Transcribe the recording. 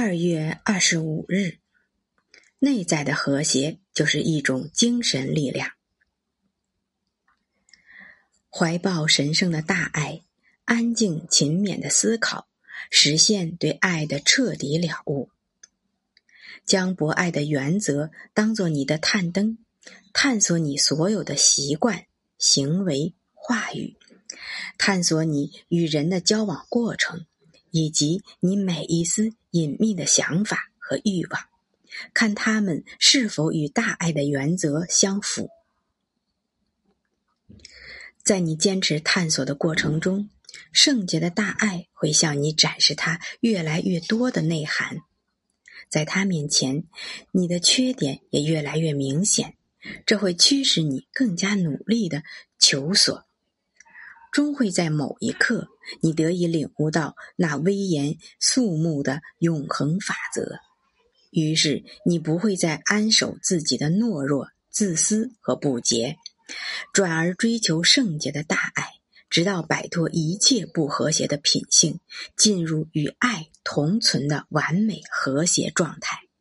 二月二十五日，内在的和谐就是一种精神力量。怀抱神圣的大爱，安静勤勉的思考，实现对爱的彻底了悟。将博爱的原则当做你的探灯，探索你所有的习惯、行为、话语，探索你与人的交往过程，以及你每一丝隐秘的想法和欲望，看他们是否与大爱的原则相符。在你坚持探索的过程中，圣洁的大爱会向你展示它越来越多的内涵。在他面前，你的缺点也越来越明显，这会驱使你更加努力的求索。终会在某一刻，你得以领悟到那威严肃穆的永恒法则。于是，你不会再安守自己的懦弱、自私和不洁。转而追求圣洁的大爱，直到摆脱一切不和谐的品性，进入与爱同存的完美和谐状态。